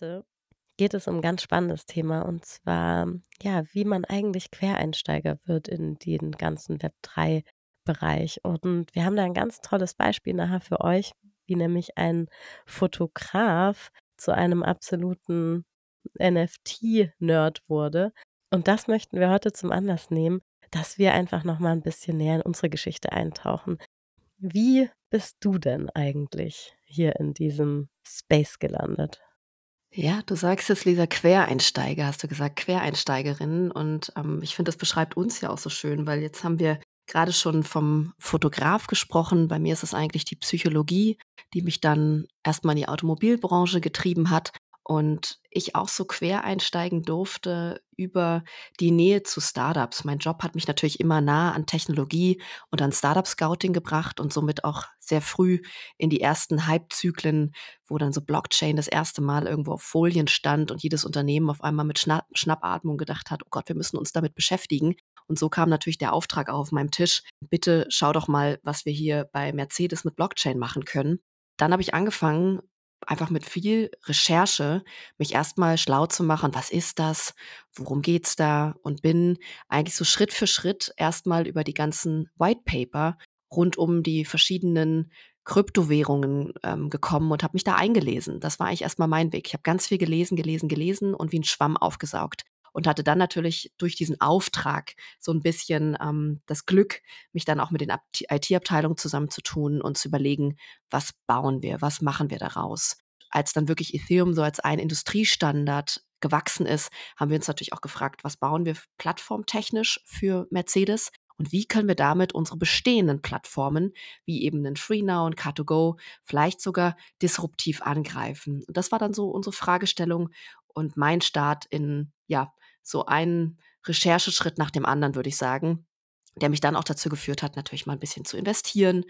Heute geht es um 'n ganz spannendes Thema und zwar, ja, wie man eigentlich Quereinsteiger wird in den ganzen Web3-Bereich. Und wir haben da 'n ganz tolles Beispiel nachher für euch, wie nämlich ein Fotograf zu einem absoluten NFT-Nerd wurde. Und das möchten wir heute zum Anlass nehmen, dass wir einfach noch mal 'n bisschen näher in unsere Geschichte eintauchen. Wie bist du denn eigentlich hier in diesem Space gelandet? Ja, du sagst es, Lisa, Quereinsteiger, hast du gesagt, Quereinsteigerin. Und, ähm, ich finde, das beschreibt uns ja auch so schön, weil jetzt haben wir grade schon vom Fotograf gesprochen. Bei mir ist es eigentlich die Psychologie, die mich dann erst mal in die Automobilbranche getrieben hat und ich auch so quer einsteigen durfte über die Nähe zu Start-ups. Mein Job hat mich natürlich immer nah an Technologie und an Start-up-Scouting gebracht und somit auch sehr früh in die ersten Hypezyklen, wo dann so Blockchain das erste Mal irgendwo auf Folien stand und jedes Unternehmen auf einmal mit Schna Schnappatmung gedacht hat: „Oh Gott, wir müssen uns damit beschäftigen.“ Und so kam natürlich der Auftrag auch auf meinem Tisch: „Bitte schau doch mal, was wir hier bei Mercedes mit Blockchain machen können.“ Dann habe ich angefangen, einfach mit viel Recherche mich erst mal schlau zu machen: „Was ist das? Worum geht's da?“ Und bin eigentlich so Schritt für Schritt erst mal über die ganzen White Paper rund um die verschiedenen Kryptowährungen, ähm, gekommen und habe mich da eingelesen. Das war eigentlich erst mal mein Weg. Ich habe ganz viel gelesen, gelesen, gelesen und wie 'n Schwamm aufgesaugt und hatte dann natürlich durch diesen Auftrag so 'n bisschen, ähm, das Glück, mich dann auch mit den Abt IT-Abteilungen zusammenzutun und zu überlegen: „Was bauen wir? Was machen wir daraus?“ Als dann wirklich Ethereum so als ein Industriestandard gewachsen ist, haben wir uns natürlich auch gefragt: „Was bauen wir plattformtechnisch für Mercedes und wie können wir damit unsere bestehenden Plattformen, wie eben 'nen FreeNow und Car2Go, vielleicht sogar disruptiv angreifen?“ Und das war dann so unsere Fragestellung und mein Start in, ja, so einen Rechercheschritt nach dem anderen, würde ich sagen, der mich dann auch dazu geführt hat, natürlich mal 'n bisschen zu investieren,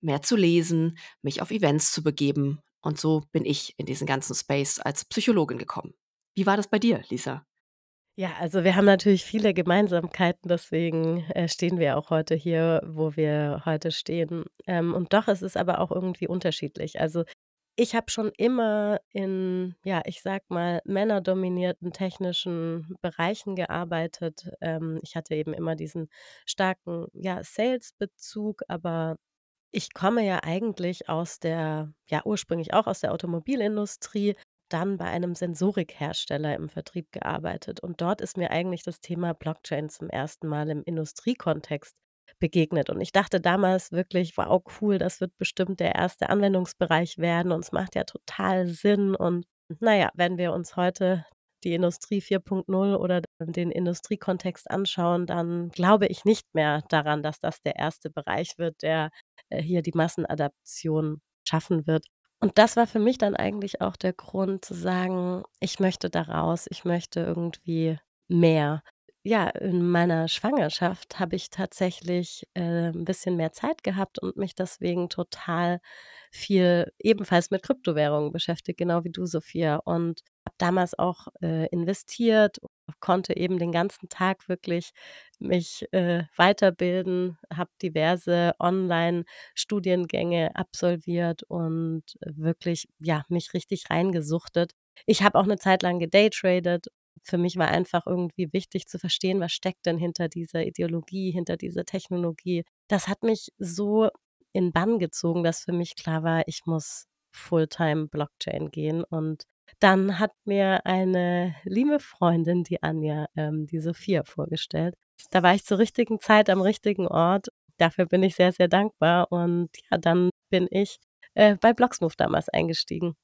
mehr zu lesen, mich auf Events zu begeben. Und so bin ich in diesen ganzen Space als Psychologin gekommen. Wie war das bei dir, Lisa? Ja, also wir haben natürlich viele Gemeinsamkeiten, deswegen, äh, stehen wir auch heute hier, wo wir heute stehen. Ähm, und doch ist es aber auch irgendwie unterschiedlich. Also, ich habe schon immer in, ja, ich sage mal, männerdominierten technischen Bereichen gearbeitet. Ähm, ich hatte eben immer diesen starken, ja, Sales-Bezug, aber ich komme ja eigentlich aus der ja, ursprünglich auch aus der Automobilindustrie, dann bei einem Sensorikhersteller im Vertrieb gearbeitet. Und dort ist mir eigentlich das Thema Blockchain zum ersten Mal im Industriekontext begegnet. Und ich dachte damals wirklich: „Wow, cool, das wird bestimmt der erste Anwendungsbereich werden und es macht ja total Sinn.“ Und na ja, wenn wir uns heute die Industrie 4.0 oder den Industriekontext anschauen, dann glaube ich nicht mehr daran, dass das der erste Bereich wird, der, äh, hier die Massenadaption schaffen wird. Und das war für mich dann eigentlich auch der Grund zu sagen: „Ich möchte da raus, ich möchte irgendwie mehr.“ Ja, in meiner Schwangerschaft habe ich tatsächlich, äh, 'n bisschen mehr Zeit gehabt und mich deswegen total viel ebenfalls mit Kryptowährungen beschäftigt, genau wie du, Sophia. Und habe damals auch, äh, investiert, konnte eben den ganzen Tag wirklich mich, äh, weiterbilden, habe diverse Online-Studiengänge absolviert und wirklich, ja, mich richtig reingesuchtet. Ich habe auch 'ne Zeit lang gedaytradet. Für mich war einfach irgendwie wichtig zu verstehen, was steckt denn hinter dieser Ideologie, hinter dieser Technologie. Das hat mich so in Bann gezogen, dass für mich klar war, ich muss Fulltime Blockchain gehen. Und dann hat mir eine liebe Freundin, die Anja, ähm, die Sophia vorgestellt. Da war ich zur richtigen Zeit am richtigen Ort. Dafür bin ich sehr, sehr dankbar. Und ja, dann bin ich, äh, bei Blocksmove damals eingestiegen.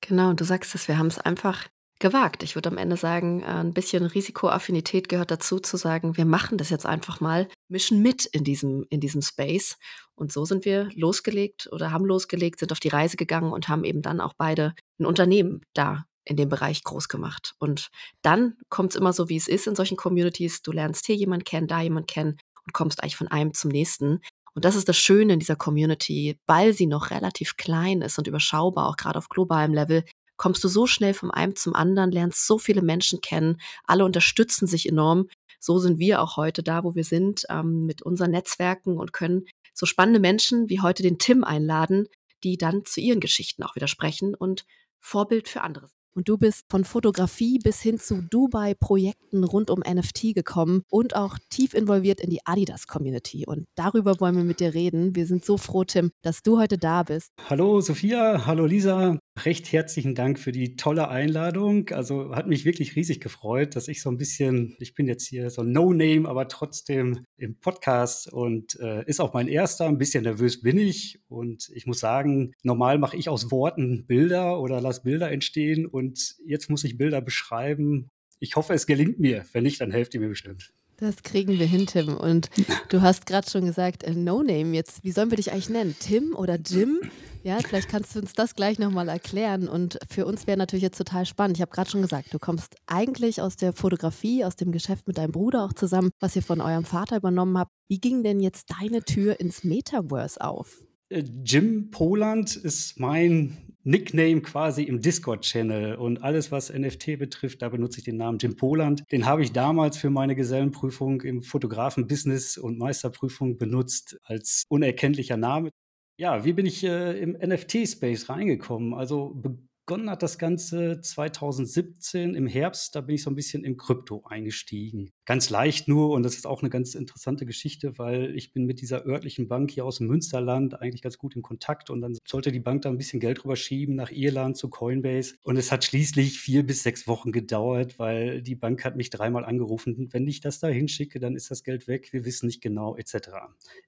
Genau, du sagst es, wir haben's einfach gewagt. Ich würde am Ende sagen, äh, 'n bisschen Risikoaffinität gehört dazu, zu sagen: „Wir machen das jetzt einfach mal, mischen mit in diesem in diesem Space.“ Und so sind wir losgelegt oder haben losgelegt, sind auf die Reise gegangen und haben eben dann auch beide 'n Unternehmen da in dem Bereich groß gemacht. Und dann kommt's immer so, wie es ist in solchen Communities. Du lernst hier jemand kennen, da jemand kennen und kommst eigentlich von einem zum nächsten. Und das ist das Schöne in dieser Community, weil sie noch relativ klein ist und überschaubar, auch grade auf globalem Level, kommst du so schnell vom einem zum anderen, lernst so viele Menschen kennen, alle unterstützen sich enorm. So sind wir auch heute da, wo wir sind, ähm, mit unseren Netzwerken und können so spannende Menschen wie heute den Tim einladen, die dann zu ihren Geschichten auch wieder sprechen und Vorbild für andere Und du bist von Fotografie bis hin zu Dubai-Projekten rund um NFT gekommen und auch tief involviert in die Adidas-Community. Und darüber wollen wir mit dir reden. Wir sind so froh, Tim, dass du heute da bist. Hallo Sophia, hallo Lisa. Recht herzlichen Dank für die tolle Einladung. Also hat mich wirklich riesig gefreut, dass ich so ein bisschen, ich bin jetzt hier so No-Name, aber trotzdem im Podcast und äh, ist auch mein erster. Ein bisschen nervös bin ich und ich muss sagen, normal mache ich aus Worten Bilder oder lasse Bilder entstehen und jetzt muss ich Bilder beschreiben. Ich hoffe, es gelingt mir. Wenn nicht, dann helft ihr mir bestimmt. Das kriegen wir hin, Tim. Und du hast gerade schon gesagt, äh, No Name. Jetzt, wie sollen wir dich eigentlich nennen? Tim oder Jim? Ja, vielleicht kannst du uns das gleich nochmal erklären. Und für uns wäre natürlich jetzt total spannend. Ich habe gerade schon gesagt, du kommst eigentlich aus der Fotografie, aus dem Geschäft mit deinem Bruder auch zusammen, was ihr von eurem Vater übernommen habt. Wie ging denn jetzt deine Tür ins Metaverse auf? Äh, Jim Poland ist mein Nickname quasi im Discord-Channel und alles, was NFT betrifft, da benutze ich den Namen Jim Poland. Den habe ich damals für meine Gesellenprüfung im Fotografen-Business und Meisterprüfung benutzt als unerkenntlicher Name. Ja, wie bin ich äh, im NFT-Space reingekommen? Also begonnen hat das Ganze 2017 im Herbst. Da bin ich so ein bisschen im Krypto eingestiegen. Ganz leicht nur und das ist auch eine ganz interessante Geschichte, weil ich bin mit dieser örtlichen Bank hier aus dem Münsterland eigentlich ganz gut in Kontakt und dann sollte die Bank da ein bisschen Geld rüberschieben nach Irland zu Coinbase und es hat schließlich vier bis sechs Wochen gedauert, weil die Bank hat mich dreimal angerufen, wenn ich das da hinschicke, dann ist das Geld weg, wir wissen nicht genau etc.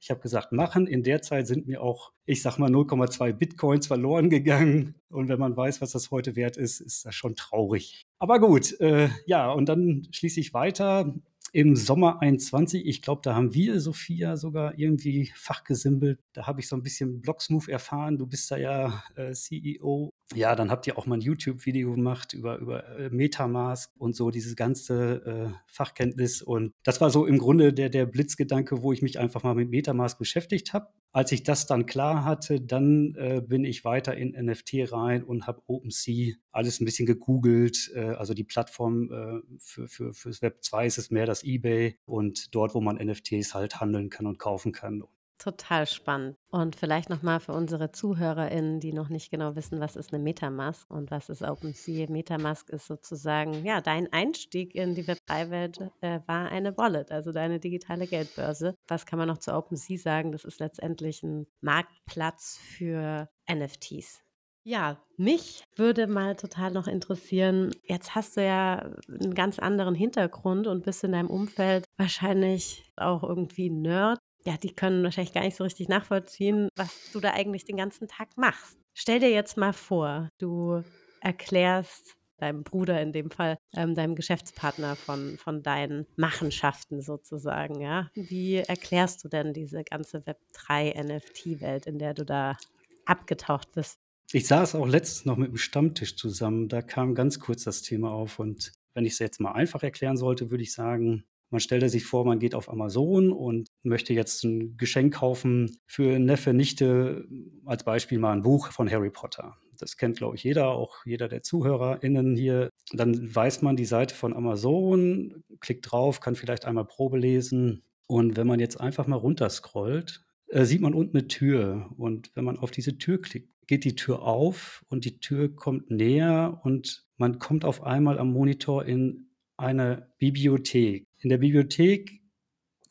Ich habe gesagt, machen. In der Zeit sind mir auch, ich sag mal 0,2 Bitcoins verloren gegangen und wenn man weiß, was das heute wert ist, ist das schon traurig. Aber gut, äh, ja, und dann schließe ich weiter im Sommer 21. Ich glaube, da haben wir, Sophia, sogar irgendwie fachgesimpelt. Da habe ich so ein bisschen Blocksmove erfahren. Du bist da ja äh, CEO. Ja, dann habt ihr auch mal ein YouTube-Video gemacht über, über äh, Metamask und so dieses ganze äh, Fachkenntnis. Und das war so im Grunde der, der Blitzgedanke, wo ich mich einfach mal mit Metamask beschäftigt habe. Als ich das dann klar hatte, dann äh, bin ich weiter in NFT rein und habe OpenSea alles ein bisschen gegoogelt. Äh, also die Plattform äh, für, für, fürs Web 2 ist es mehr das eBay und dort, wo man NFTs halt handeln kann und kaufen kann. Total spannend. Und vielleicht nochmal für unsere ZuhörerInnen, die noch nicht genau wissen, was ist eine Metamask und was ist OpenSea. Metamask ist sozusagen, ja, dein Einstieg in die Web3-Welt äh, war eine Wallet, also deine digitale Geldbörse. Was kann man noch zu OpenSea sagen? Das ist letztendlich ein Marktplatz für NFTs. Ja, mich würde mal total noch interessieren, jetzt hast du ja einen ganz anderen Hintergrund und bist in deinem Umfeld wahrscheinlich auch irgendwie Nerd ja, die können wahrscheinlich gar nicht so richtig nachvollziehen, was du da eigentlich den ganzen Tag machst. Stell dir jetzt mal vor, du erklärst deinem Bruder in dem Fall, ähm, deinem Geschäftspartner von, von deinen Machenschaften sozusagen, ja. Wie erklärst du denn diese ganze Web3-NFT-Welt, in der du da abgetaucht bist? Ich saß auch letztens noch mit dem Stammtisch zusammen, da kam ganz kurz das Thema auf und wenn ich es jetzt mal einfach erklären sollte, würde ich sagen, man stellte sich vor, man geht auf Amazon und möchte jetzt ein Geschenk kaufen für Neffe, Nichte, als Beispiel mal ein Buch von Harry Potter. Das kennt, glaube ich, jeder, auch jeder der ZuhörerInnen hier. Dann weiß man die Seite von Amazon, klickt drauf, kann vielleicht einmal Probe lesen. Und wenn man jetzt einfach mal runterscrollt, äh, sieht man unten eine Tür. Und wenn man auf diese Tür klickt, geht die Tür auf und die Tür kommt näher und man kommt auf einmal am Monitor in eine Bibliothek. In der Bibliothek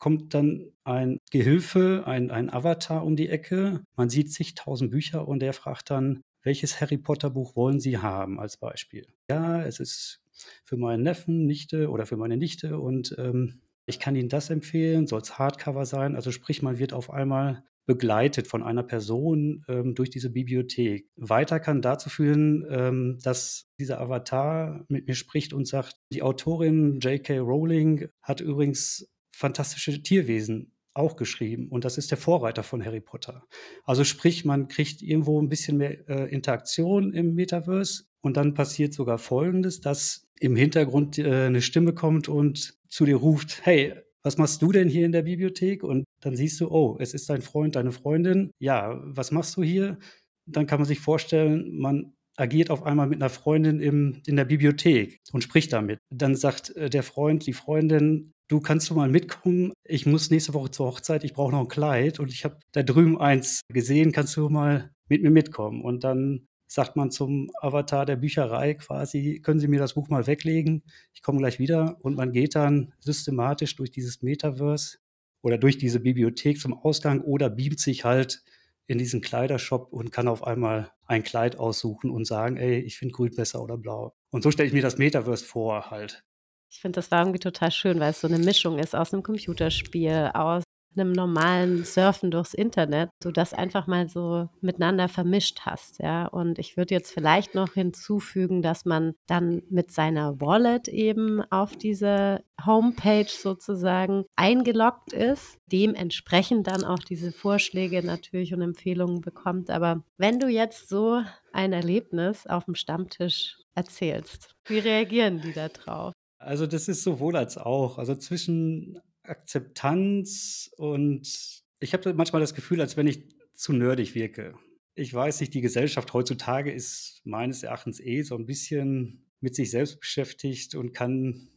kommt dann ein Gehilfe, ein, ein Avatar um die Ecke. Man sieht zigtausend Bücher und der fragt dann, welches Harry Potter Buch wollen Sie haben als Beispiel? Ja, es ist für meinen Neffen, Nichte oder für meine Nichte und ähm, ich kann Ihnen das empfehlen, soll es Hardcover sein. Also sprich, man wird auf einmal begleitet von einer Person ähm, durch diese Bibliothek. Weiter kann dazu führen, ähm, dass dieser Avatar mit mir spricht und sagt, die Autorin J.K. Rowling hat übrigens fantastische Tierwesen auch geschrieben und das ist der Vorreiter von Harry Potter. Also sprich, man kriegt irgendwo ein bisschen mehr äh, Interaktion im Metaverse und dann passiert sogar Folgendes, dass im Hintergrund äh, eine Stimme kommt und zu dir ruft, hey, was machst du denn hier in der Bibliothek? Und dann siehst du, oh, es ist dein Freund, deine Freundin. Ja, was machst du hier? Dann kann man sich vorstellen, man agiert auf einmal mit einer Freundin im, in der Bibliothek und spricht damit. Dann sagt äh, der Freund, die Freundin, du kannst du mal mitkommen, ich muss nächste Woche zur Hochzeit, ich brauche noch ein Kleid und ich habe da drüben eins gesehen, kannst du mal mit mir mitkommen? Und dann sagt man zum Avatar der Bücherei quasi, können Sie mir das Buch mal weglegen, ich komme gleich wieder und man geht dann systematisch durch dieses Metaverse oder durch diese Bibliothek zum Ausgang oder beamt sich halt in diesen Kleidershop und kann auf einmal ein Kleid aussuchen und sagen, ey, ich finde grün besser oder blau. Und so stelle ich mir das Metaverse vor halt. Ich finde, das war irgendwie total schön, weil es so eine Mischung ist aus einem Computerspiel, aus einem normalen Surfen durchs Internet, du das einfach mal so miteinander vermischt hast, ja. Und ich würde jetzt vielleicht noch hinzufügen, dass man dann mit seiner Wallet eben auf diese Homepage sozusagen eingeloggt ist, dementsprechend dann auch diese Vorschläge natürlich und Empfehlungen bekommt. Aber wenn du jetzt so ein Erlebnis auf dem Stammtisch erzählst, wie reagieren die da drauf? Also das ist sowohl als auch. Also zwischen Akzeptanz und ich habe manchmal das Gefühl, als wenn ich zu nerdig wirke. Ich weiß nicht, die Gesellschaft heutzutage ist meines Erachtens eh so ein bisschen mit sich selbst beschäftigt und kann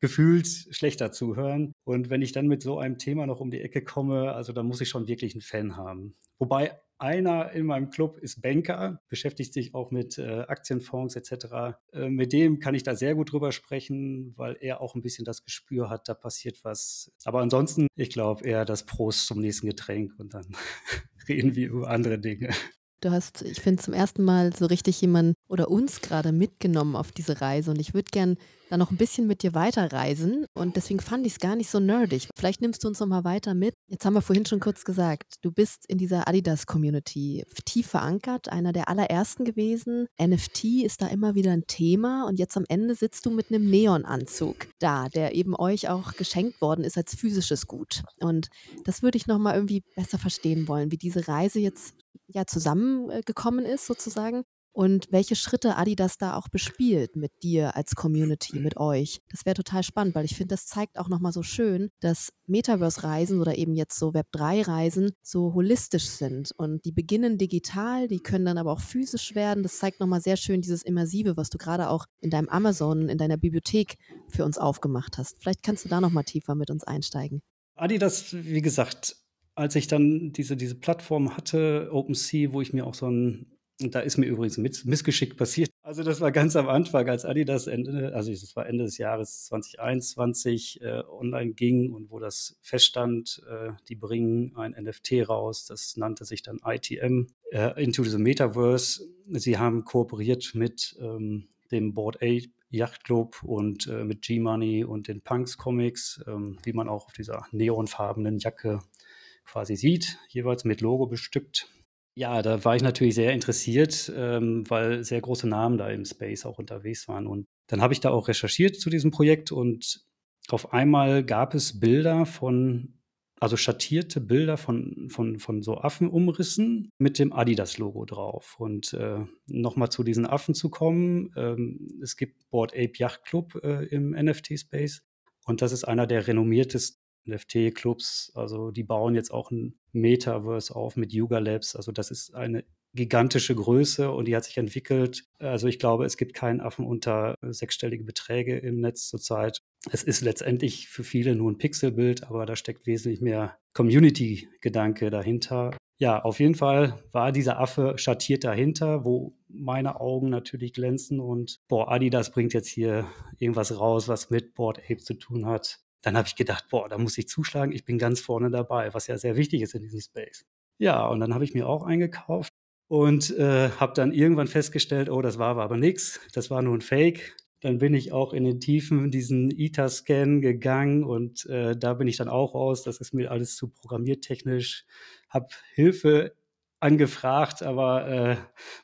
gefühlt schlechter zuhören. Und wenn ich dann mit so einem Thema noch um die Ecke komme, also da muss ich schon wirklich einen Fan haben. Wobei einer in meinem Club ist Banker, beschäftigt sich auch mit äh, Aktienfonds etc. Äh, mit dem kann ich da sehr gut drüber sprechen, weil er auch ein bisschen das Gespür hat, da passiert was. Aber ansonsten, ich glaube eher das Prost zum nächsten Getränk und dann reden wir über andere Dinge. Du hast, ich finde, zum ersten Mal so richtig jemanden oder uns gerade mitgenommen auf diese Reise. Und ich würde gern da noch ein bisschen mit dir weiterreisen. Und deswegen fand ich es gar nicht so nerdig. Vielleicht nimmst du uns noch mal weiter mit. Jetzt haben wir vorhin schon kurz gesagt, du bist in dieser Adidas-Community tief verankert, einer der allerersten gewesen. NFT ist da immer wieder ein Thema. Und jetzt am Ende sitzt du mit einem Neonanzug da, der eben euch auch geschenkt worden ist als physisches Gut. Und das würde ich noch mal irgendwie besser verstehen wollen, wie diese Reise jetzt ja zusammengekommen ist sozusagen und welche Schritte Adidas da auch bespielt mit dir als Community, mit euch. Das wäre total spannend, weil ich finde, das zeigt auch nochmal so schön, dass Metaverse-Reisen oder eben jetzt so Web3-Reisen so holistisch sind und die beginnen digital, die können dann aber auch physisch werden. Das zeigt nochmal sehr schön dieses Immersive, was du gerade auch in deinem Amazon, in deiner Bibliothek für uns aufgemacht hast. Vielleicht kannst du da nochmal tiefer mit uns einsteigen. Adidas, wie gesagt, als ich dann diese, diese Plattform hatte, OpenSea, wo ich mir auch so ein, da ist mir übrigens ein Missgeschick passiert. Also das war ganz am Anfang, als Adidas Ende, also das war Ende des Jahres 2021 äh, online ging und wo das feststand, äh, die bringen ein NFT raus, das nannte sich dann ITM, äh, Into the Metaverse. Sie haben kooperiert mit ähm, dem Board A Yacht Club und äh, mit G-Money und den Punks Comics, ähm, wie man auch auf dieser neonfarbenen Jacke quasi sieht, jeweils mit Logo bestückt. Ja, da war ich natürlich sehr interessiert, ähm, weil sehr große Namen da im Space auch unterwegs waren. Und dann habe ich da auch recherchiert zu diesem Projekt und auf einmal gab es Bilder von, also schattierte Bilder von, von, von so Affenumrissen mit dem Adidas-Logo drauf. Und äh, nochmal zu diesen Affen zu kommen, ähm, es gibt Board Ape Yacht Club äh, im NFT-Space. Und das ist einer der renommiertesten NFT-Clubs, also die bauen jetzt auch ein Metaverse auf mit Yuga Labs. Also das ist eine gigantische Größe und die hat sich entwickelt. Also ich glaube, es gibt keinen Affen unter sechsstellige Beträge im Netz zurzeit. Es ist letztendlich für viele nur ein Pixelbild, aber da steckt wesentlich mehr Community-Gedanke dahinter. Ja, auf jeden Fall war dieser Affe schattiert dahinter, wo meine Augen natürlich glänzen und boah, Adidas bringt jetzt hier irgendwas raus, was mit Board Ape zu tun hat dann habe ich gedacht, boah, da muss ich zuschlagen, ich bin ganz vorne dabei, was ja sehr wichtig ist in diesem Space. Ja, und dann habe ich mir auch eingekauft und äh, habe dann irgendwann festgestellt, oh, das war aber nichts, das war nur ein Fake. Dann bin ich auch in den Tiefen diesen ITA-Scan gegangen und äh, da bin ich dann auch raus. Das ist mir alles zu programmiertechnisch. Habe Hilfe angefragt, aber äh,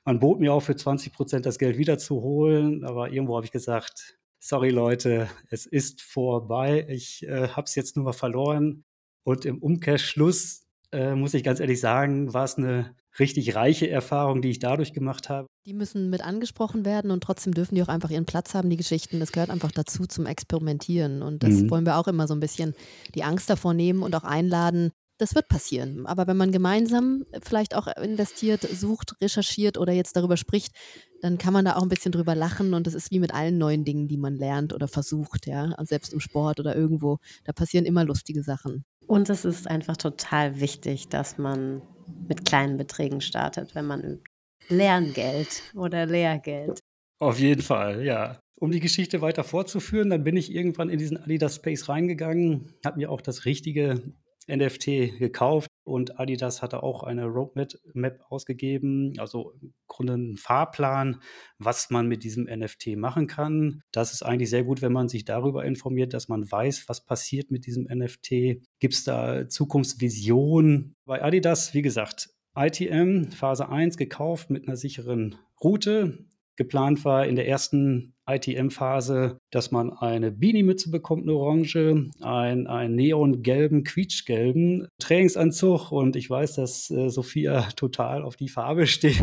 man bot mir auch für 20 Prozent das Geld wiederzuholen. Aber irgendwo habe ich gesagt, sorry Leute, es ist vorbei. Ich äh, habe es jetzt nur mal verloren. Und im Umkehrschluss äh, muss ich ganz ehrlich sagen, war es eine richtig reiche Erfahrung, die ich dadurch gemacht habe. Die müssen mit angesprochen werden und trotzdem dürfen die auch einfach ihren Platz haben, die Geschichten. Das gehört einfach dazu zum Experimentieren. Und das mhm. wollen wir auch immer so ein bisschen die Angst davor nehmen und auch einladen, das wird passieren. Aber wenn man gemeinsam vielleicht auch investiert, sucht, recherchiert oder jetzt darüber spricht, dann kann man da auch ein bisschen drüber lachen und das ist wie mit allen neuen Dingen, die man lernt oder versucht, ja, selbst im Sport oder irgendwo, da passieren immer lustige Sachen. Und es ist einfach total wichtig, dass man mit kleinen Beträgen startet, wenn man übt. Lerngeld oder Lehrgeld. Auf jeden Fall, ja. Um die Geschichte weiter fortzuführen, dann bin ich irgendwann in diesen Adidas Space reingegangen, habe mir auch das richtige NFT gekauft und Adidas hatte auch eine Roadmap ausgegeben, also im Grunde einen Fahrplan, was man mit diesem NFT machen kann. Das ist eigentlich sehr gut, wenn man sich darüber informiert, dass man weiß, was passiert mit diesem NFT. Gibt es da Zukunftsvisionen? Bei Adidas, wie gesagt, ITM Phase 1 gekauft mit einer sicheren Route. Geplant war in der ersten ITM-Phase, dass man eine Beanie-Mütze bekommt, eine orange, ein, einen neongelben, quietschgelben Trainingsanzug und ich weiß, dass äh, Sophia total auf die Farbe steht.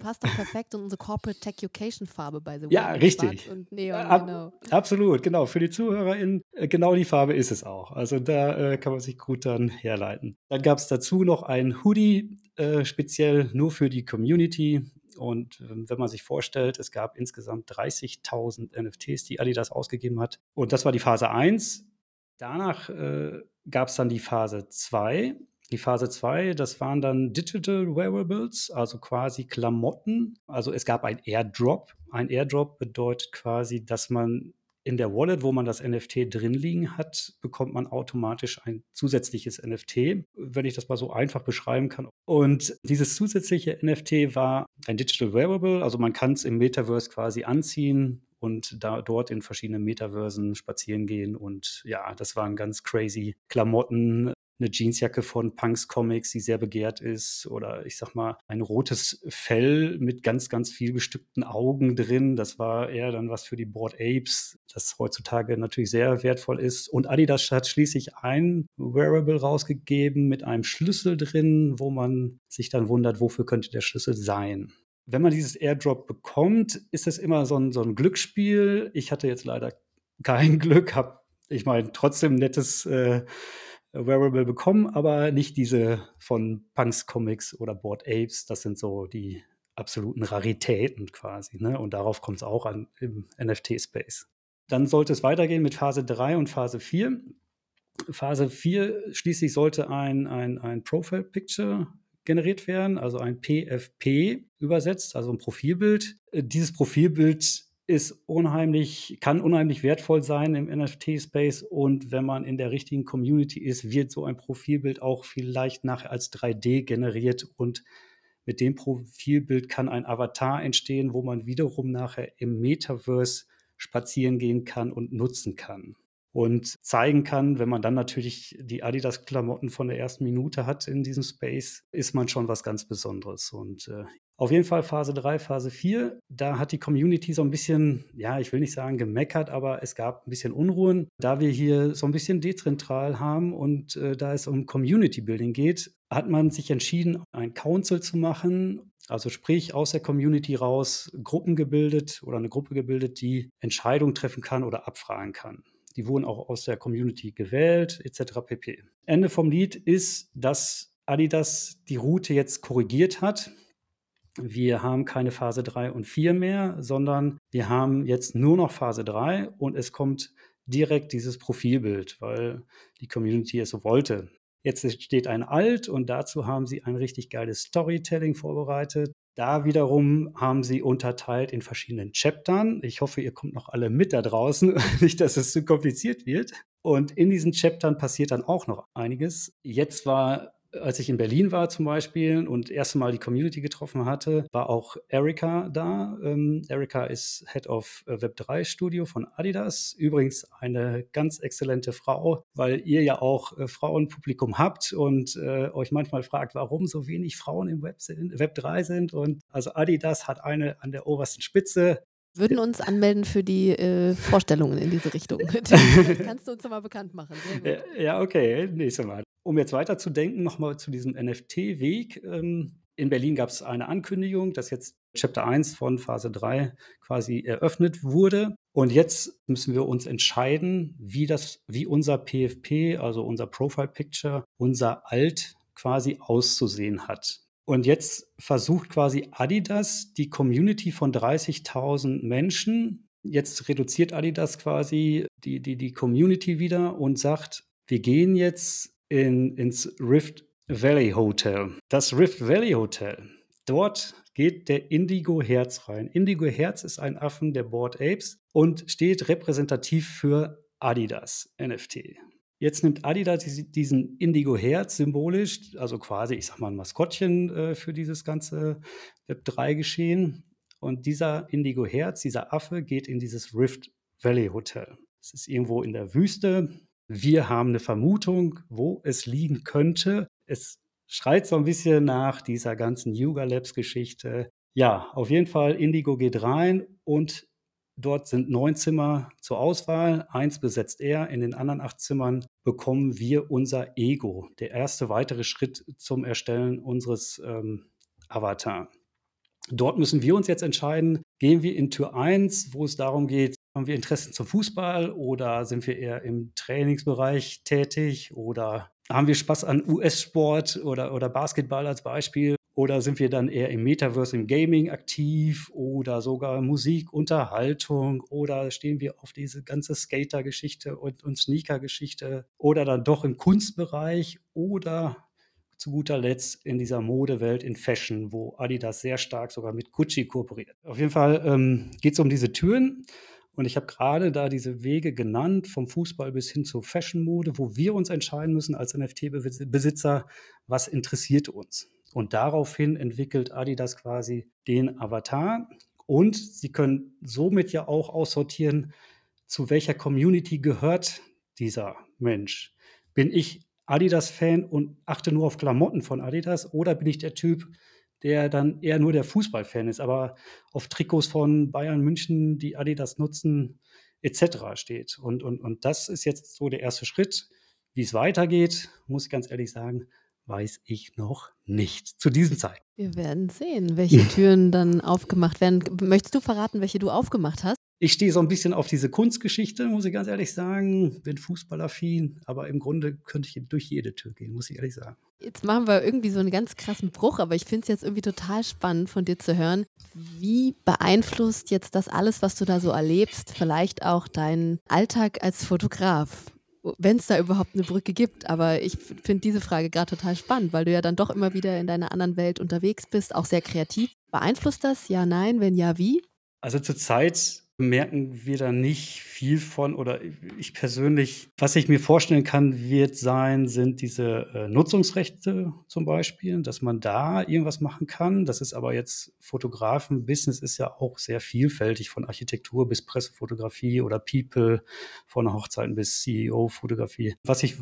Passt doch perfekt in unsere Corporate Tech Education Farbe bei The Ja, richtig. Schwarz und Neon, Ab, genau. Absolut, genau. Für die ZuhörerInnen, äh, genau die Farbe ist es auch. Also da äh, kann man sich gut dann herleiten. Dann gab es dazu noch ein Hoodie, äh, speziell nur für die Community und ähm, wenn man sich vorstellt, es gab insgesamt 30.000 NFTs, die Adidas ausgegeben hat. Und das war die Phase 1. Danach äh, gab es dann die Phase 2. Die Phase 2, das waren dann Digital Wearables, also quasi Klamotten. Also es gab ein Airdrop. Ein Airdrop bedeutet quasi, dass man in der Wallet, wo man das NFT drin liegen hat, bekommt man automatisch ein zusätzliches NFT, wenn ich das mal so einfach beschreiben kann. Und dieses zusätzliche NFT war ein Digital Wearable, also man kann es im Metaverse quasi anziehen und da dort in verschiedenen Metaversen spazieren gehen. Und ja, das waren ganz crazy Klamotten, eine Jeansjacke von Punks Comics, die sehr begehrt ist, oder ich sag mal, ein rotes Fell mit ganz, ganz viel bestückten Augen drin. Das war eher dann was für die Board Apes, das heutzutage natürlich sehr wertvoll ist. Und Adidas hat schließlich ein Wearable rausgegeben mit einem Schlüssel drin, wo man sich dann wundert, wofür könnte der Schlüssel sein wenn man dieses Airdrop bekommt, ist es immer so ein, so ein Glücksspiel. Ich hatte jetzt leider kein Glück, habe, ich meine, trotzdem nettes äh, Wearable bekommen, aber nicht diese von Punks Comics oder Board Apes. Das sind so die absoluten Raritäten quasi. Ne? Und darauf kommt es auch an im NFT-Space. Dann sollte es weitergehen mit Phase 3 und Phase 4. Phase 4 schließlich sollte ein, ein, ein Profile Picture generiert werden, also ein PFP übersetzt, also ein Profilbild. Dieses Profilbild ist unheimlich, kann unheimlich wertvoll sein im NFT-Space und wenn man in der richtigen Community ist, wird so ein Profilbild auch vielleicht nachher als 3D generiert und mit dem Profilbild kann ein Avatar entstehen, wo man wiederum nachher im Metaverse spazieren gehen kann und nutzen kann und zeigen kann, wenn man dann natürlich die Adidas-Klamotten von der ersten Minute hat in diesem Space, ist man schon was ganz Besonderes. Und äh, auf jeden Fall Phase 3, Phase 4, da hat die Community so ein bisschen, ja, ich will nicht sagen gemeckert, aber es gab ein bisschen Unruhen. Da wir hier so ein bisschen dezentral haben und äh, da es um Community Building geht, hat man sich entschieden, ein Council zu machen, also sprich aus der Community raus Gruppen gebildet oder eine Gruppe gebildet, die Entscheidungen treffen kann oder abfragen kann. Die wurden auch aus der Community gewählt, etc. pp. Ende vom Lied ist, dass Adidas die Route jetzt korrigiert hat. Wir haben keine Phase 3 und 4 mehr, sondern wir haben jetzt nur noch Phase 3 und es kommt direkt dieses Profilbild, weil die Community es so wollte. Jetzt steht ein Alt und dazu haben sie ein richtig geiles Storytelling vorbereitet. Da wiederum haben sie unterteilt in verschiedenen Chaptern. Ich hoffe, ihr kommt noch alle mit da draußen, nicht, dass es zu kompliziert wird. Und in diesen Chaptern passiert dann auch noch einiges. Jetzt war als ich in Berlin war zum Beispiel und erste Mal die Community getroffen hatte, war auch Erika da. Ähm, Erika ist Head of äh, Web3 Studio von Adidas. Übrigens eine ganz exzellente Frau, weil ihr ja auch äh, Frauenpublikum habt und äh, euch manchmal fragt, warum so wenig Frauen im Web, sind, Web 3 sind. Und also Adidas hat eine an der obersten Spitze würden uns anmelden für die äh, Vorstellungen in diese Richtung. kannst du uns nochmal bekannt machen. Ja, okay, nächstes Mal. Um jetzt weiterzudenken, nochmal zu diesem NFT-Weg. Ähm, in Berlin gab es eine Ankündigung, dass jetzt Chapter 1 von Phase 3 quasi eröffnet wurde. Und jetzt müssen wir uns entscheiden, wie das, wie unser PFP, also unser Profile Picture, unser Alt quasi auszusehen hat. Und jetzt versucht quasi Adidas die Community von 30.000 Menschen, jetzt reduziert Adidas quasi die, die, die Community wieder und sagt, wir gehen jetzt in, ins Rift Valley Hotel. Das Rift Valley Hotel, dort geht der Indigo Herz rein. Indigo Herz ist ein Affen der Board Apes und steht repräsentativ für Adidas NFT. Jetzt nimmt Adidas diesen Indigo Herz symbolisch, also quasi, ich sag mal, ein Maskottchen äh, für dieses ganze Web3-Geschehen. Und dieser Indigo Herz, dieser Affe, geht in dieses Rift Valley Hotel. Es ist irgendwo in der Wüste. Wir haben eine Vermutung, wo es liegen könnte. Es schreit so ein bisschen nach dieser ganzen Yuga Labs Geschichte. Ja, auf jeden Fall, Indigo geht rein und dort sind neun Zimmer zur Auswahl. Eins besetzt er. In den anderen acht Zimmern bekommen wir unser Ego. Der erste weitere Schritt zum Erstellen unseres ähm, Avatar. Dort müssen wir uns jetzt entscheiden, gehen wir in Tür 1, wo es darum geht, haben wir Interessen zum Fußball oder sind wir eher im Trainingsbereich tätig oder haben wir Spaß an US-Sport oder, oder Basketball als Beispiel? Oder sind wir dann eher im Metaverse, im Gaming aktiv oder sogar Musik, Unterhaltung oder stehen wir auf diese ganze Skater-Geschichte und, und Sneaker-Geschichte oder dann doch im Kunstbereich oder zu guter Letzt in dieser Modewelt in Fashion, wo Adidas sehr stark sogar mit Gucci kooperiert. Auf jeden Fall ähm, geht es um diese Türen. Und ich habe gerade da diese Wege genannt, vom Fußball bis hin zur Fashion-Mode, wo wir uns entscheiden müssen als NFT-Besitzer, was interessiert uns. Und daraufhin entwickelt Adidas quasi den Avatar. Und sie können somit ja auch aussortieren, zu welcher Community gehört dieser Mensch. Bin ich Adidas-Fan und achte nur auf Klamotten von Adidas oder bin ich der Typ, der dann eher nur der Fußballfan ist, aber auf Trikots von Bayern München, die Adidas nutzen, etc. steht. Und, und, und das ist jetzt so der erste Schritt. Wie es weitergeht, muss ich ganz ehrlich sagen, weiß ich noch nicht zu diesem Zeitpunkt. Wir werden sehen, welche Türen dann aufgemacht werden. Möchtest du verraten, welche du aufgemacht hast? Ich stehe so ein bisschen auf diese Kunstgeschichte, muss ich ganz ehrlich sagen. Bin Fußballaffin, aber im Grunde könnte ich durch jede Tür gehen, muss ich ehrlich sagen. Jetzt machen wir irgendwie so einen ganz krassen Bruch, aber ich finde es jetzt irgendwie total spannend von dir zu hören. Wie beeinflusst jetzt das alles, was du da so erlebst, vielleicht auch deinen Alltag als Fotograf? Wenn es da überhaupt eine Brücke gibt. Aber ich finde diese Frage gerade total spannend, weil du ja dann doch immer wieder in deiner anderen Welt unterwegs bist, auch sehr kreativ. Beeinflusst das? Ja, nein? Wenn ja, wie? Also zurzeit merken wir da nicht viel von oder ich persönlich, was ich mir vorstellen kann, wird sein, sind diese äh, Nutzungsrechte zum Beispiel, dass man da irgendwas machen kann. Das ist aber jetzt Fotografen-Business ist ja auch sehr vielfältig von Architektur bis Pressefotografie oder People, von Hochzeiten bis CEO-Fotografie. Was ich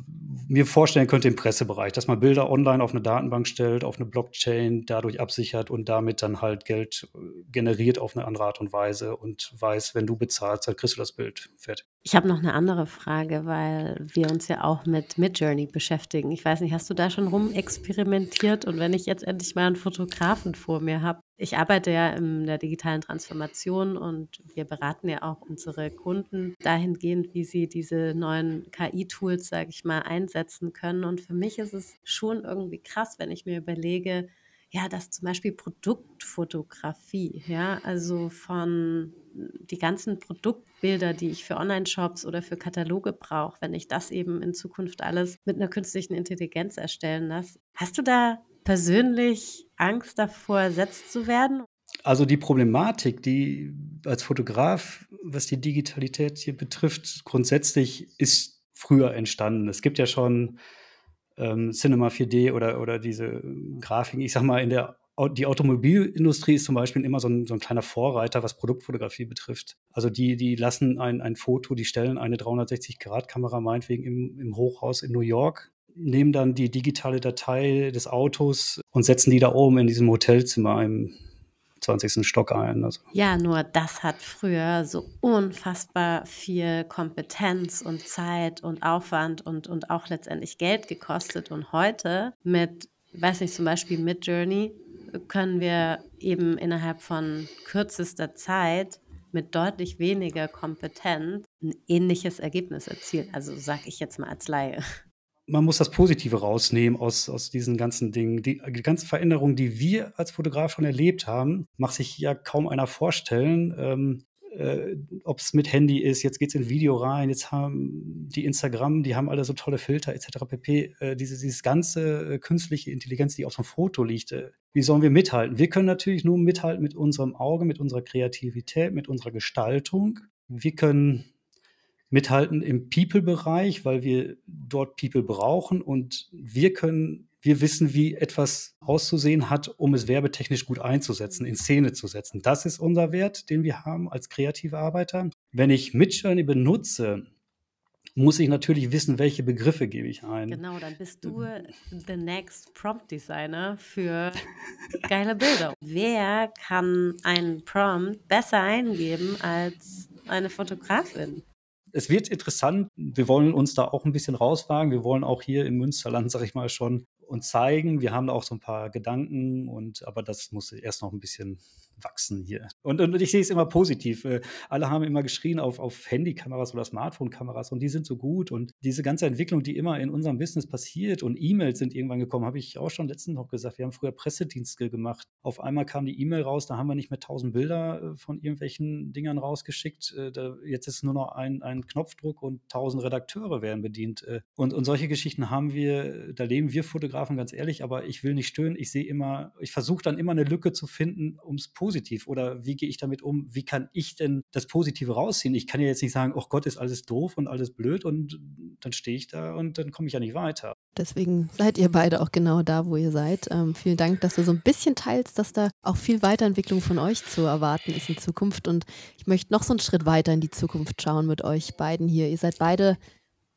mir vorstellen könnte im Pressebereich, dass man Bilder online auf eine Datenbank stellt, auf eine Blockchain, dadurch absichert und damit dann halt Geld äh, generiert auf eine andere Art und Weise und weiß, heißt, wenn du bezahlst, dann kriegst du das Bild fertig. Ich habe noch eine andere Frage, weil wir uns ja auch mit Midjourney beschäftigen. Ich weiß nicht, hast du da schon rumexperimentiert? Und wenn ich jetzt endlich mal einen Fotografen vor mir habe, ich arbeite ja in der digitalen Transformation und wir beraten ja auch unsere Kunden dahingehend, wie sie diese neuen KI-Tools, sage ich mal, einsetzen können. Und für mich ist es schon irgendwie krass, wenn ich mir überlege, ja, dass zum Beispiel Produktfotografie, ja, also von die ganzen Produktbilder, die ich für Online-Shops oder für Kataloge brauche, wenn ich das eben in Zukunft alles mit einer künstlichen Intelligenz erstellen lasse. Hast du da persönlich Angst davor, ersetzt zu werden? Also die Problematik, die als Fotograf, was die Digitalität hier betrifft, grundsätzlich ist früher entstanden. Es gibt ja schon ähm, Cinema 4D oder, oder diese Grafiken, ich sag mal, in der die Automobilindustrie ist zum Beispiel immer so ein, so ein, kleiner Vorreiter, was Produktfotografie betrifft. Also die, die lassen ein, ein Foto, die stellen eine 360-Grad-Kamera meinetwegen im, im Hochhaus in New York, nehmen dann die digitale Datei des Autos und setzen die da oben in diesem Hotelzimmer im 20. Stock ein. Also. Ja, nur das hat früher so unfassbar viel Kompetenz und Zeit und Aufwand und, und auch letztendlich Geld gekostet. Und heute mit, weiß nicht, zum Beispiel mit Journey können wir eben innerhalb von kürzester Zeit mit deutlich weniger Kompetenz ein ähnliches Ergebnis erzielen. Also sage ich jetzt mal als Laie man muss das Positive rausnehmen aus, aus diesen ganzen Dingen. Die, die ganzen Veränderungen, die wir als Fotograf schon erlebt haben, macht sich ja kaum einer vorstellen. Ähm, äh, ob es mit Handy ist, jetzt geht es in Video rein, jetzt haben die Instagram, die haben alle so tolle Filter etc. pp. Äh, diese, dieses ganze äh, künstliche Intelligenz, die auf so einem Foto liegt, äh, wie sollen wir mithalten? Wir können natürlich nur mithalten mit unserem Auge, mit unserer Kreativität, mit unserer Gestaltung. Wir können mithalten im People-Bereich, weil wir dort People brauchen und wir können wir wissen, wie etwas auszusehen hat, um es werbetechnisch gut einzusetzen, in Szene zu setzen. Das ist unser Wert, den wir haben als kreative Arbeiter. Wenn ich Midjourney benutze, muss ich natürlich wissen, welche Begriffe gebe ich ein. Genau, dann bist du the next Prompt Designer für geile Bilder. Wer kann einen Prompt besser eingeben als eine Fotografin? es wird interessant. Wir wollen uns da auch ein bisschen rauswagen. Wir wollen auch hier im Münsterland, sag ich mal, schon uns zeigen. Wir haben auch so ein paar Gedanken und aber das muss erst noch ein bisschen wachsen hier. Und, und ich sehe es immer positiv. Äh, alle haben immer geschrien auf, auf Handykameras oder Smartphone-Kameras und die sind so gut. Und diese ganze Entwicklung, die immer in unserem Business passiert und E-Mails sind irgendwann gekommen, habe ich auch schon letztens noch gesagt. Wir haben früher Pressedienste gemacht. Auf einmal kam die E-Mail raus, da haben wir nicht mehr tausend Bilder äh, von irgendwelchen Dingern rausgeschickt. Äh, jetzt ist nur noch ein, ein Knopfdruck und tausend Redakteure werden bedient. Und, und solche Geschichten haben wir, da leben wir Fotografen ganz ehrlich, aber ich will nicht stören. Ich sehe immer, ich versuche dann immer eine Lücke zu finden, um es positiv positiv oder wie gehe ich damit um? Wie kann ich denn das Positive rausziehen? Ich kann ja jetzt nicht sagen, oh Gott, ist alles doof und alles blöd und dann stehe ich da und dann komme ich ja nicht weiter. Deswegen seid ihr beide auch genau da, wo ihr seid. Ähm, vielen Dank, dass du so ein bisschen teilst, dass da auch viel Weiterentwicklung von euch zu erwarten ist in Zukunft. Und ich möchte noch so einen Schritt weiter in die Zukunft schauen mit euch beiden hier. Ihr seid beide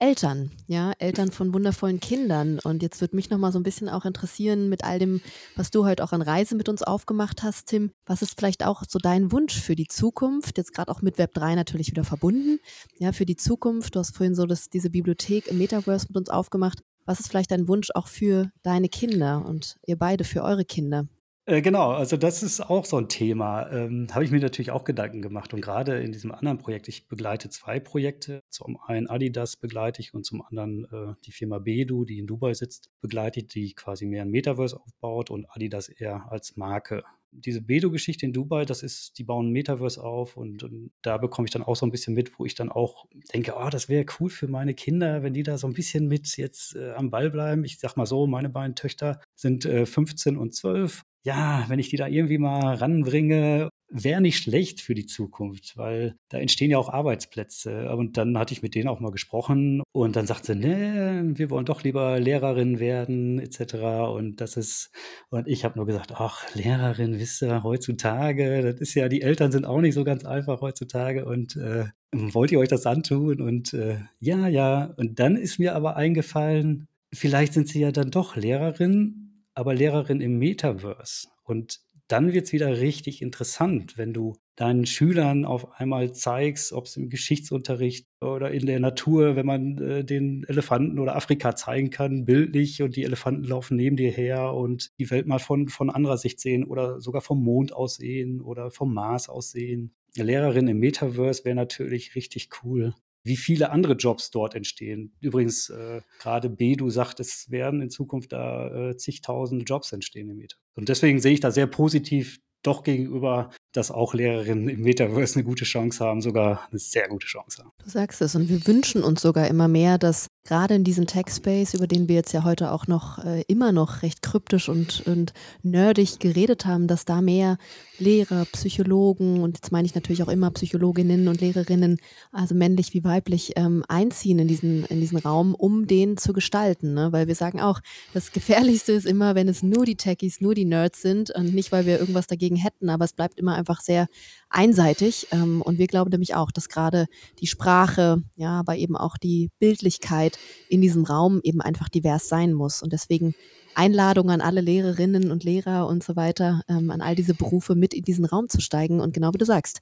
Eltern, ja, Eltern von wundervollen Kindern. Und jetzt würde mich noch mal so ein bisschen auch interessieren mit all dem, was du heute auch an Reise mit uns aufgemacht hast, Tim. Was ist vielleicht auch so dein Wunsch für die Zukunft? Jetzt gerade auch mit Web 3 natürlich wieder verbunden. Ja, für die Zukunft. Du hast vorhin so das, diese Bibliothek im Metaverse mit uns aufgemacht. Was ist vielleicht dein Wunsch auch für deine Kinder und ihr beide für eure Kinder? Äh, genau, also das ist auch so ein Thema. Ähm, Habe ich mir natürlich auch Gedanken gemacht. Und gerade in diesem anderen Projekt, ich begleite zwei Projekte. Zum einen Adidas begleite ich und zum anderen äh, die Firma Bedu, die in Dubai sitzt, begleite ich, die quasi mehr ein Metaverse aufbaut und Adidas eher als Marke. Diese Bedo-Geschichte in Dubai, das ist, die bauen ein Metaverse auf und, und, da bekomme ich dann auch so ein bisschen mit, wo ich dann auch denke, oh, das wäre cool für meine Kinder, wenn die da so ein bisschen mit jetzt äh, am Ball bleiben. Ich sag mal so, meine beiden Töchter sind äh, 15 und 12 ja, wenn ich die da irgendwie mal ranbringe, wäre nicht schlecht für die Zukunft, weil da entstehen ja auch Arbeitsplätze. Und dann hatte ich mit denen auch mal gesprochen und dann sagte sie, nee, wir wollen doch lieber Lehrerin werden, etc. Und das ist, und ich habe nur gesagt, ach, Lehrerin, wisst ihr, heutzutage, das ist ja, die Eltern sind auch nicht so ganz einfach heutzutage und äh, wollt ihr euch das antun? Und äh, ja, ja. Und dann ist mir aber eingefallen, vielleicht sind sie ja dann doch Lehrerin aber Lehrerin im Metaverse. Und dann wird es wieder richtig interessant, wenn du deinen Schülern auf einmal zeigst, ob es im Geschichtsunterricht oder in der Natur, wenn man äh, den Elefanten oder Afrika zeigen kann, bildlich und die Elefanten laufen neben dir her und die Welt mal von, von anderer Sicht sehen oder sogar vom Mond aus sehen oder vom Mars aus sehen. Eine Lehrerin im Metaverse wäre natürlich richtig cool wie viele andere Jobs dort entstehen. Übrigens, äh, gerade Bedu sagt, es werden in Zukunft da äh, zigtausende Jobs entstehen im Meta. Und deswegen sehe ich da sehr positiv doch gegenüber, dass auch Lehrerinnen im Metaverse eine gute Chance haben, sogar eine sehr gute Chance haben. Du sagst es und wir wünschen uns sogar immer mehr, dass gerade in diesem Tech-Space, über den wir jetzt ja heute auch noch äh, immer noch recht kryptisch und, und nerdig geredet haben, dass da mehr Lehrer, Psychologen und jetzt meine ich natürlich auch immer Psychologinnen und Lehrerinnen, also männlich wie weiblich, ähm, einziehen in diesen, in diesen Raum, um den zu gestalten. Ne? Weil wir sagen auch, das Gefährlichste ist immer, wenn es nur die Techies, nur die Nerds sind und nicht, weil wir irgendwas dagegen hätten, aber es bleibt immer einfach sehr einseitig. Ähm, und wir glauben nämlich auch, dass gerade die Sprache, ja, aber eben auch die Bildlichkeit in diesem Raum eben einfach divers sein muss. Und deswegen Einladung an alle Lehrerinnen und Lehrer und so weiter, ähm, an all diese Berufe mit in diesen Raum zu steigen und genau wie du sagst,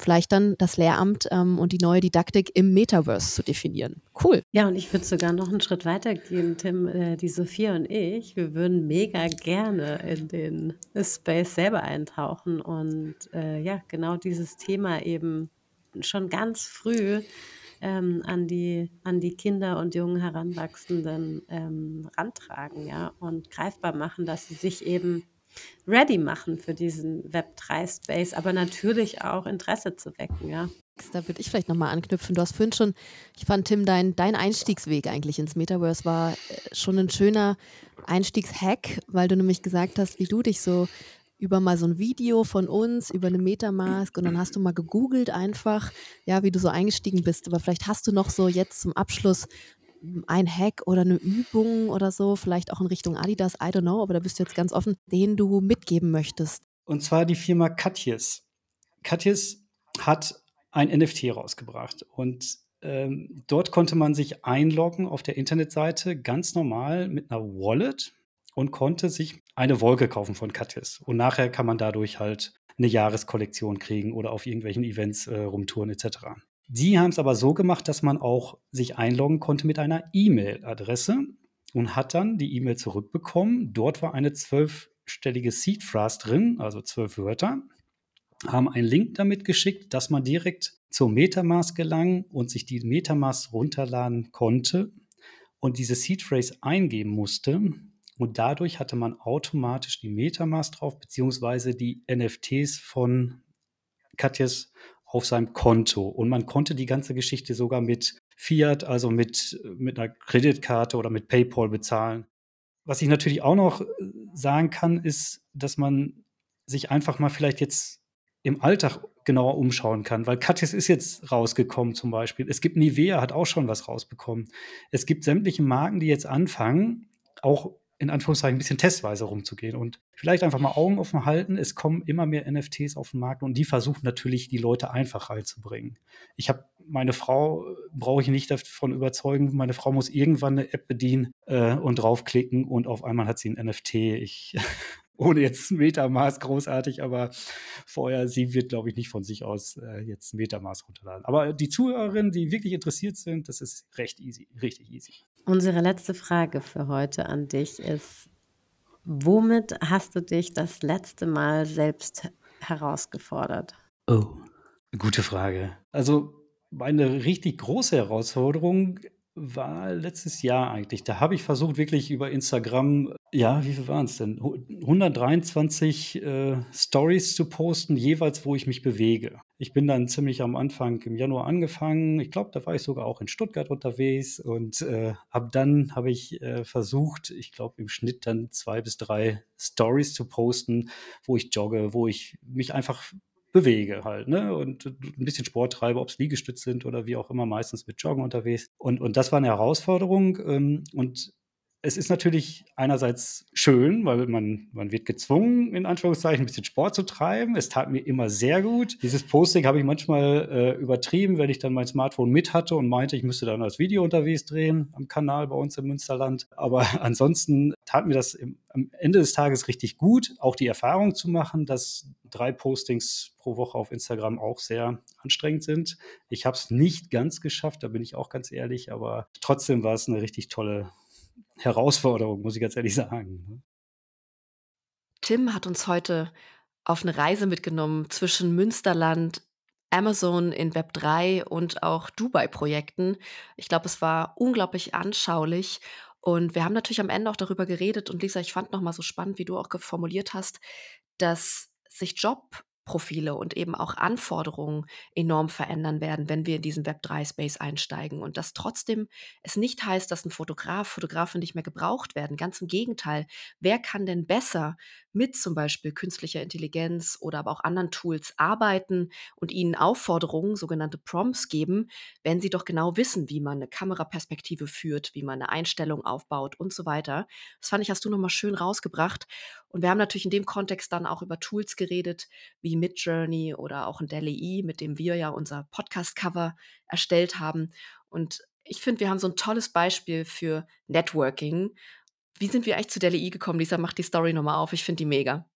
vielleicht dann das Lehramt ähm, und die neue Didaktik im Metaverse zu definieren. Cool. Ja, und ich würde sogar noch einen Schritt weiter gehen, Tim. Äh, die Sophia und ich, wir würden mega gerne in den Space selber eintauchen und äh, ja, genau dieses Thema eben schon ganz früh ähm, an, die, an die Kinder und jungen Heranwachsenden ähm, rantragen, ja, und greifbar machen, dass sie sich eben ready machen für diesen Web3-Space, aber natürlich auch Interesse zu wecken, ja. Da würde ich vielleicht nochmal anknüpfen. Du hast vorhin schon, ich fand, Tim, dein, dein Einstiegsweg eigentlich ins Metaverse war äh, schon ein schöner Einstiegshack, weil du nämlich gesagt hast, wie du dich so über mal so ein Video von uns, über eine Metamask und dann hast du mal gegoogelt einfach, ja, wie du so eingestiegen bist. Aber vielleicht hast du noch so jetzt zum Abschluss ein Hack oder eine Übung oder so, vielleicht auch in Richtung Adidas, I don't know, aber da bist du jetzt ganz offen, den du mitgeben möchtest. Und zwar die Firma Katjes. Katjes hat ein NFT rausgebracht und ähm, dort konnte man sich einloggen auf der Internetseite ganz normal mit einer Wallet und konnte sich eine Wolke kaufen von Katjes. Und nachher kann man dadurch halt eine Jahreskollektion kriegen oder auf irgendwelchen Events äh, rumtouren etc. Die haben es aber so gemacht, dass man auch sich einloggen konnte mit einer E-Mail-Adresse und hat dann die E-Mail zurückbekommen. Dort war eine zwölfstellige Seed Phrase drin, also zwölf Wörter, haben einen Link damit geschickt, dass man direkt zur Metamask gelangen und sich die Metamask runterladen konnte und diese Seed Phrase eingeben musste. Und dadurch hatte man automatisch die Metamask drauf, beziehungsweise die NFTs von Katjes auf seinem Konto. Und man konnte die ganze Geschichte sogar mit Fiat, also mit, mit einer Kreditkarte oder mit PayPal bezahlen. Was ich natürlich auch noch äh, sagen kann, ist, dass man sich einfach mal vielleicht jetzt im Alltag genauer umschauen kann, weil Katjes ist jetzt rausgekommen zum Beispiel. Es gibt Nivea, hat auch schon was rausbekommen. Es gibt sämtliche Marken, die jetzt anfangen, auch in Anführungszeichen ein bisschen testweise rumzugehen und vielleicht einfach mal Augen offen halten. Es kommen immer mehr NFTs auf den Markt und die versuchen natürlich, die Leute einfach reinzubringen. Ich habe meine Frau, brauche ich nicht davon überzeugen, meine Frau muss irgendwann eine App bedienen äh, und draufklicken und auf einmal hat sie ein NFT. Ich ohne jetzt Metamaß großartig, aber vorher, sie wird, glaube ich, nicht von sich aus äh, jetzt Metamaß runterladen. Aber die Zuhörerinnen, die wirklich interessiert sind, das ist recht easy, richtig easy. Unsere letzte Frage für heute an dich ist, womit hast du dich das letzte Mal selbst herausgefordert? Oh, gute Frage. Also meine richtig große Herausforderung war letztes Jahr eigentlich. Da habe ich versucht, wirklich über Instagram, ja, wie viel waren es denn? 123 äh, Stories zu posten, jeweils, wo ich mich bewege. Ich bin dann ziemlich am Anfang im Januar angefangen. Ich glaube, da war ich sogar auch in Stuttgart unterwegs und äh, ab dann habe ich äh, versucht, ich glaube im Schnitt dann zwei bis drei Stories zu posten, wo ich jogge, wo ich mich einfach bewege halt, ne? Und ein bisschen Sport treibe, ob es Liegestütze sind oder wie auch immer, meistens mit Joggen unterwegs. Und, und das war eine Herausforderung. Ähm, und es ist natürlich einerseits schön, weil man, man wird gezwungen, in Anführungszeichen, ein bisschen Sport zu treiben. Es tat mir immer sehr gut. Dieses Posting habe ich manchmal äh, übertrieben, wenn ich dann mein Smartphone mit hatte und meinte, ich müsste dann das Video unterwegs drehen am Kanal bei uns im Münsterland. Aber ansonsten tat mir das im, am Ende des Tages richtig gut, auch die Erfahrung zu machen, dass drei Postings pro Woche auf Instagram auch sehr anstrengend sind. Ich habe es nicht ganz geschafft, da bin ich auch ganz ehrlich, aber trotzdem war es eine richtig tolle Herausforderung, muss ich ganz ehrlich sagen. Ne? Tim hat uns heute auf eine Reise mitgenommen zwischen Münsterland, Amazon in Web 3 und auch Dubai-Projekten. Ich glaube, es war unglaublich anschaulich. Und wir haben natürlich am Ende auch darüber geredet. Und Lisa, ich fand nochmal so spannend, wie du auch formuliert hast, dass sich Job Profile und eben auch Anforderungen enorm verändern werden, wenn wir in diesen Web3-Space einsteigen. Und dass trotzdem es nicht heißt, dass ein Fotograf, Fotografin nicht mehr gebraucht werden. Ganz im Gegenteil. Wer kann denn besser mit zum Beispiel künstlicher Intelligenz oder aber auch anderen Tools arbeiten und ihnen Aufforderungen, sogenannte Prompts geben, wenn sie doch genau wissen, wie man eine Kameraperspektive führt, wie man eine Einstellung aufbaut und so weiter. Das fand ich, hast du nochmal schön rausgebracht. Und wir haben natürlich in dem Kontext dann auch über Tools geredet, wie Midjourney oder auch ein DALL-E, mit dem wir ja unser Podcast-Cover erstellt haben. Und ich finde, wir haben so ein tolles Beispiel für Networking. Wie sind wir eigentlich zu DALL-E gekommen? Lisa, mach die Story nochmal auf. Ich finde die mega.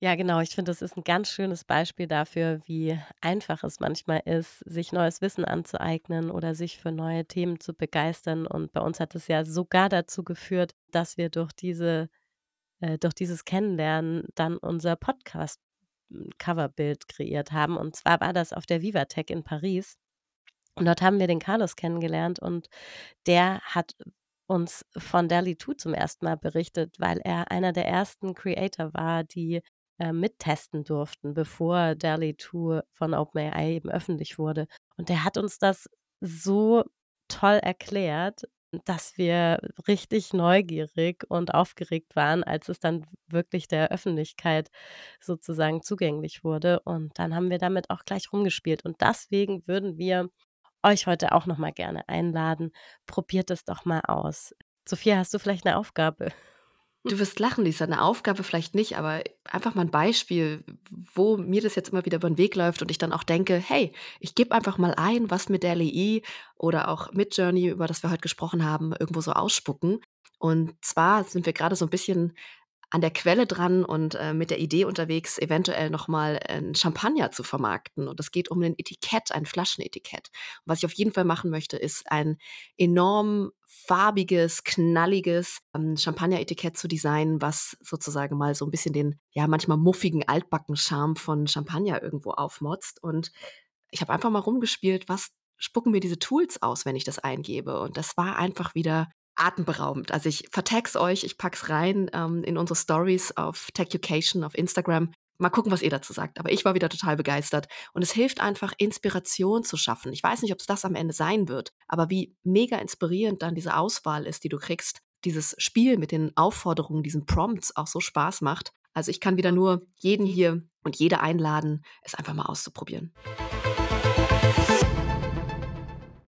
Ja, genau. Ich finde, das ist ein ganz schönes Beispiel dafür, wie einfach es manchmal ist, sich neues Wissen anzueignen oder sich für neue Themen zu begeistern. Und bei uns hat es ja sogar dazu geführt, dass wir durch diese äh, durch dieses Kennenlernen dann unser Podcast-Coverbild kreiert haben. Und zwar war das auf der Vivatech in Paris. Und dort haben wir den Carlos kennengelernt und der hat uns von DALL-E 2 zum ersten Mal berichtet, weil er einer der ersten Creator war, die, äh, mittesten durften, bevor DALL-E 2 von OpenAI eben öffentlich wurde. Und der hat uns das so toll erklärt, dass wir richtig neugierig und aufgeregt waren, als es dann wirklich der Öffentlichkeit sozusagen zugänglich wurde. Und dann haben wir damit auch gleich rumgespielt. Und deswegen würden wir euch heute auch noch mal gerne einladen. Probiert es doch mal aus. Sophia, hast du vielleicht eine Aufgabe? Du wirst lachen, Lisa. Eine Aufgabe vielleicht nicht, aber einfach mal ein Beispiel, wo mir das jetzt immer wieder über den Weg läuft und ich dann auch denke, hey, ich gebe einfach mal ein, was mit der LEI oder auch mit Journey, über das wir heute gesprochen haben, irgendwo so ausspucken. Und zwar sind wir gerade so ein bisschen an der Quelle dran und äh, mit der Idee unterwegs, eventuell nochmal ein Champagner zu vermarkten. Und es geht um ein Etikett, ein Flaschenetikett. Und was ich auf jeden Fall machen möchte, ist ein enorm farbiges, knalliges ähm, Champagner-Etikett zu designen, was sozusagen mal so ein bisschen den, ja, manchmal muffigen Altbacken-Charme von Champagner irgendwo aufmotzt. Und ich habe einfach mal rumgespielt, was spucken mir diese Tools aus, wenn ich das eingebe. Und das war einfach wieder atemberaubend. Also ich vertag's euch, ich pack's rein ähm, in unsere Stories auf TechEducation auf Instagram. Mal gucken, was ihr dazu sagt. Aber ich war wieder total begeistert. Und es hilft einfach, Inspiration zu schaffen. Ich weiß nicht, ob es das am Ende sein wird, aber wie mega inspirierend dann diese Auswahl ist, die du kriegst. Dieses Spiel mit den Aufforderungen, diesen Prompts auch so Spaß macht. Also ich kann wieder nur jeden hier und jede einladen, es einfach mal auszuprobieren.